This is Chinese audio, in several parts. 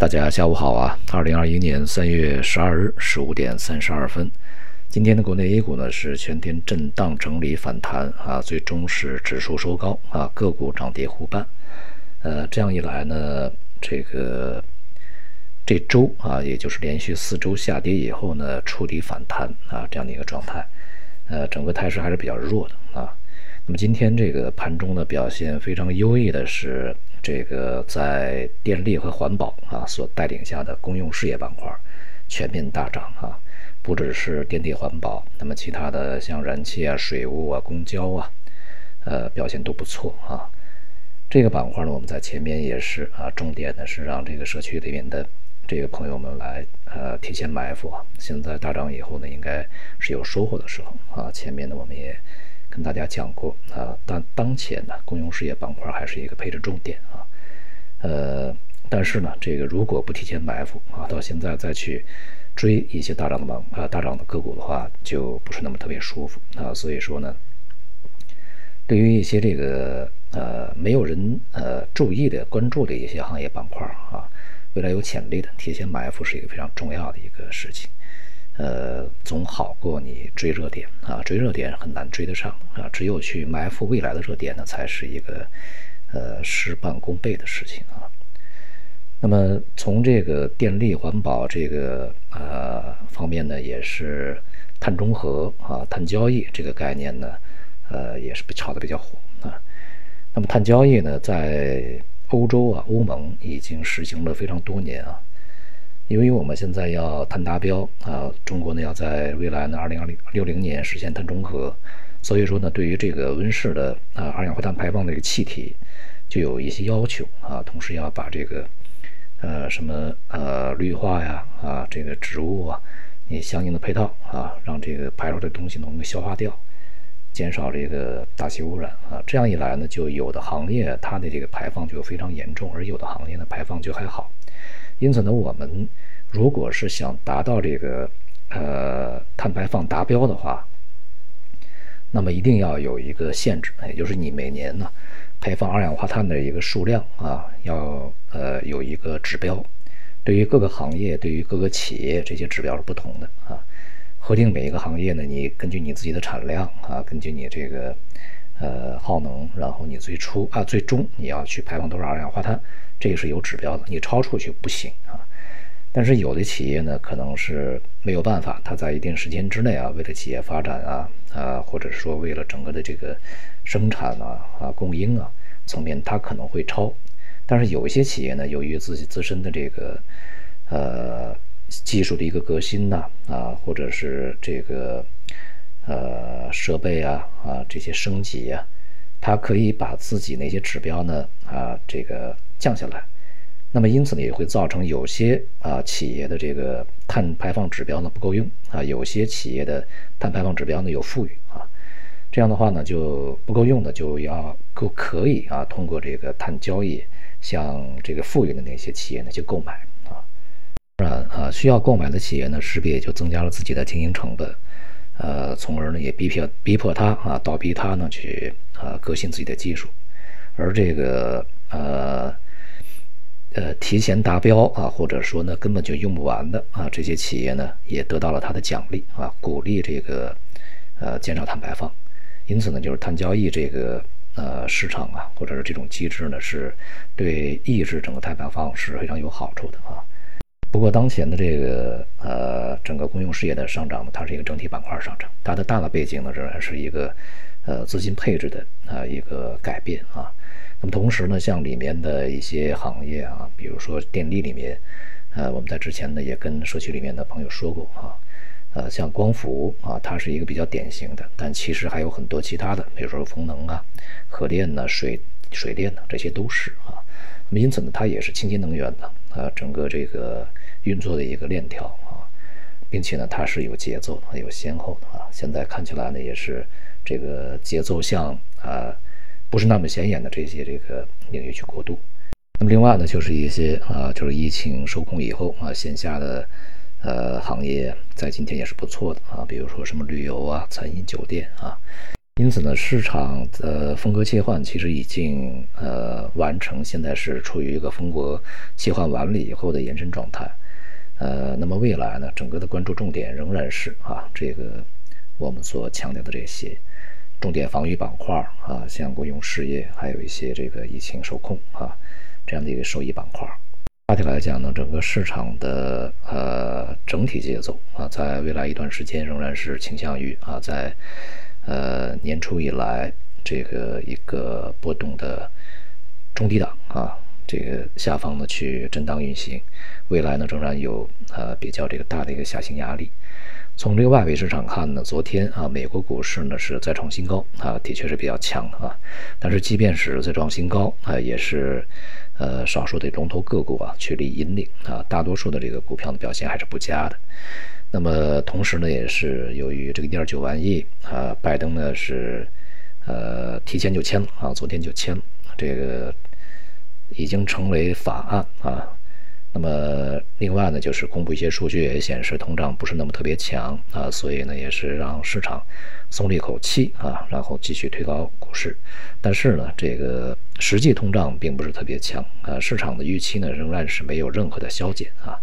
大家下午好啊！二零二一年三月十二日十五点三十二分，今天的国内 A 股呢是全天震荡整理反弹啊，最终是指数收高啊，个股涨跌互半。呃，这样一来呢，这个这周啊，也就是连续四周下跌以后呢，触底反弹啊，这样的一个状态，呃，整个态势还是比较弱的啊。那么今天这个盘中的表现非常优异的是。这个在电力和环保啊所带领下的公用事业板块全面大涨啊，不只是电力环保，那么其他的像燃气啊、水务啊、公交啊，呃，表现都不错啊。这个板块呢，我们在前面也是啊，重点的是让这个社区里面的这个朋友们来呃提前埋伏。现在大涨以后呢，应该是有收获的时候啊。前面呢，我们也。跟大家讲过啊，但当前呢，公用事业板块还是一个配置重点啊。呃，但是呢，这个如果不提前埋伏啊，到现在再去追一些大涨的板啊大涨的个股的话，就不是那么特别舒服啊。所以说呢，对于一些这个呃没有人呃注意的关注的一些行业板块啊，未来有潜力的，提前埋伏是一个非常重要的一个事情。呃，总好过你追热点啊，追热点很难追得上啊，只有去埋伏未来的热点呢，才是一个呃事半功倍的事情啊。那么从这个电力环保这个呃方面呢，也是碳中和啊、碳交易这个概念呢，呃也是被炒得比较火啊。那么碳交易呢，在欧洲啊、欧盟已经实行了非常多年啊。因为我们现在要碳达标啊，中国呢要在未来呢二零二零六零年实现碳中和，所以说呢，对于这个温室的啊二氧化碳排放这个气体，就有一些要求啊，同时要把这个呃什么呃绿化呀啊这个植物啊，你相应的配套啊，让这个排出的东西能够消化掉，减少这个大气污染啊，这样一来呢，就有的行业它的这个排放就非常严重，而有的行业呢排放就还好。因此呢，我们如果是想达到这个呃碳排放达标的话，那么一定要有一个限制，也就是你每年呢排放二氧化碳的一个数量啊，要呃有一个指标。对于各个行业，对于各个企业，这些指标是不同的啊。核定每一个行业呢，你根据你自己的产量啊，根据你这个呃耗能，然后你最初啊最终你要去排放多少二氧化碳。这个是有指标的，你超出去不行啊。但是有的企业呢，可能是没有办法，它在一定时间之内啊，为了企业发展啊啊，或者是说为了整个的这个生产啊啊供应啊层面，它可能会超。但是有一些企业呢，由于自己自身的这个呃技术的一个革新呐啊，或者是这个呃设备啊啊这些升级呀，它可以把自己那些指标呢啊这个。降下来，那么因此呢，也会造成有些啊企业的这个碳排放指标呢不够用啊，有些企业的碳排放指标呢有富裕啊，这样的话呢就不够用的就要够可以啊通过这个碳交易向这个富裕的那些企业呢去购买啊，当然啊需要购买的企业呢势必也就增加了自己的经营成本，呃，从而呢也逼迫逼迫他啊倒逼他呢去啊革新自己的技术，而这个呃。呃，提前达标啊，或者说呢，根本就用不完的啊，这些企业呢，也得到了它的奖励啊，鼓励这个呃减少碳排放。因此呢，就是碳交易这个呃市场啊，或者是这种机制呢，是对抑制整个碳排放是非常有好处的啊。不过当前的这个呃整个公用事业的上涨呢，它是一个整体板块上涨，它的大的背景呢，仍然是一个呃资金配置的啊一个改变啊。那么同时呢，像里面的一些行业啊，比如说电力里面，呃，我们在之前呢也跟社区里面的朋友说过啊，呃，像光伏啊，它是一个比较典型的，但其实还有很多其他的，比如说风能啊、核电呢、水水电呢，这些都是啊。那么因此呢，它也是清洁能源的啊，整个这个运作的一个链条啊，并且呢，它是有节奏的、有先后的啊。现在看起来呢，也是这个节奏像啊。不是那么显眼的这些这个领域去过渡，那么另外呢，就是一些啊，就是疫情受控以后啊，线下的呃行业在今天也是不错的啊，比如说什么旅游啊、餐饮、酒店啊，因此呢，市场的风格切换其实已经呃完成，现在是处于一个风格切换完了以后的延伸状态。呃，那么未来呢，整个的关注重点仍然是啊，这个我们所强调的这些。重点防御板块啊，像公用事业，还有一些这个疫情受控啊这样的一个受益板块。大体来讲呢，整个市场的呃整体节奏啊，在未来一段时间仍然是倾向于啊，在呃年初以来这个一个波动的中低档啊，这个下方呢去震荡运行，未来呢仍然有呃比较这个大的一个下行压力。从这个外围市场看呢，昨天啊美国股市呢是再创新高啊，的确是比较强啊，但是即便是再创新高啊，也是。呃，少数的龙头个股啊，确立引领啊，大多数的这个股票的表现还是不佳的。那么同时呢，也是由于这个一点九万亿啊，拜登呢是呃提前就签了啊，昨天就签了，这个已经成为法案啊。那么另外呢，就是公布一些数据也显示通胀不是那么特别强啊，所以呢也是让市场松了一口气啊，然后继续推高股市。但是呢，这个实际通胀并不是特别强啊，市场的预期呢仍然是没有任何的消减啊。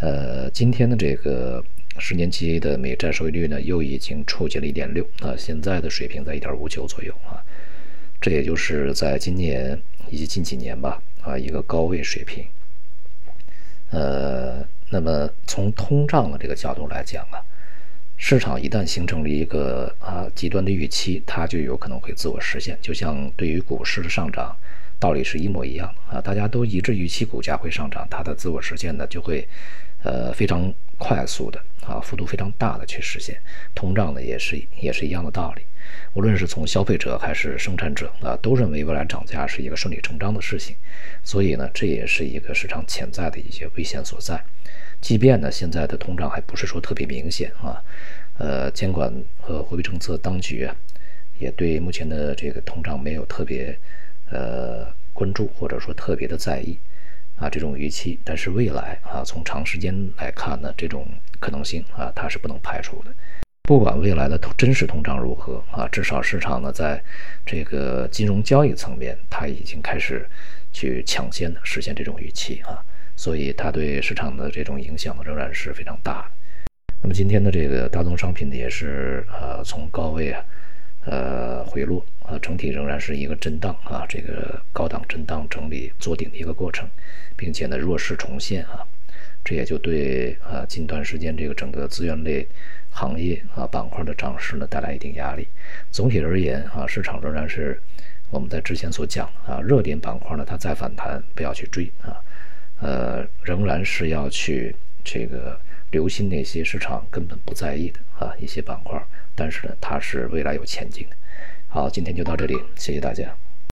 呃，今天的这个十年期的美债收益率呢又已经触及了一点六啊，现在的水平在一点五九左右啊，这也就是在今年以及近几年吧啊一个高位水平。呃，那么从通胀的这个角度来讲啊，市场一旦形成了一个啊极端的预期，它就有可能会自我实现。就像对于股市的上涨，道理是一模一样的啊，大家都一致预期股价会上涨，它的自我实现呢就会呃非常快速的啊幅度非常大的去实现。通胀呢也是也是一样的道理。无论是从消费者还是生产者啊，都认为未来涨价是一个顺理成章的事情，所以呢，这也是一个市场潜在的一些危险所在。即便呢，现在的通胀还不是说特别明显啊，呃，监管和货币政策当局啊，也对目前的这个通胀没有特别呃关注或者说特别的在意啊这种预期，但是未来啊，从长时间来看呢，这种可能性啊，它是不能排除的。不管未来的通真实通胀如何啊，至少市场呢，在这个金融交易层面，它已经开始去抢先的实现这种预期啊，所以它对市场的这种影响仍然是非常大的。那么今天的这个大宗商品呢，也是呃从高位啊呃回落啊，整体仍然是一个震荡啊，这个高档震荡整理做顶的一个过程，并且呢弱势重现啊，这也就对啊近段时间这个整个资源类。行业啊板块的涨势呢带来一定压力。总体而言啊，市场仍然是我们在之前所讲啊，热点板块呢它再反弹不要去追啊，呃，仍然是要去这个留心那些市场根本不在意的啊一些板块，但是呢它是未来有前景的。好，今天就到这里，谢谢大家。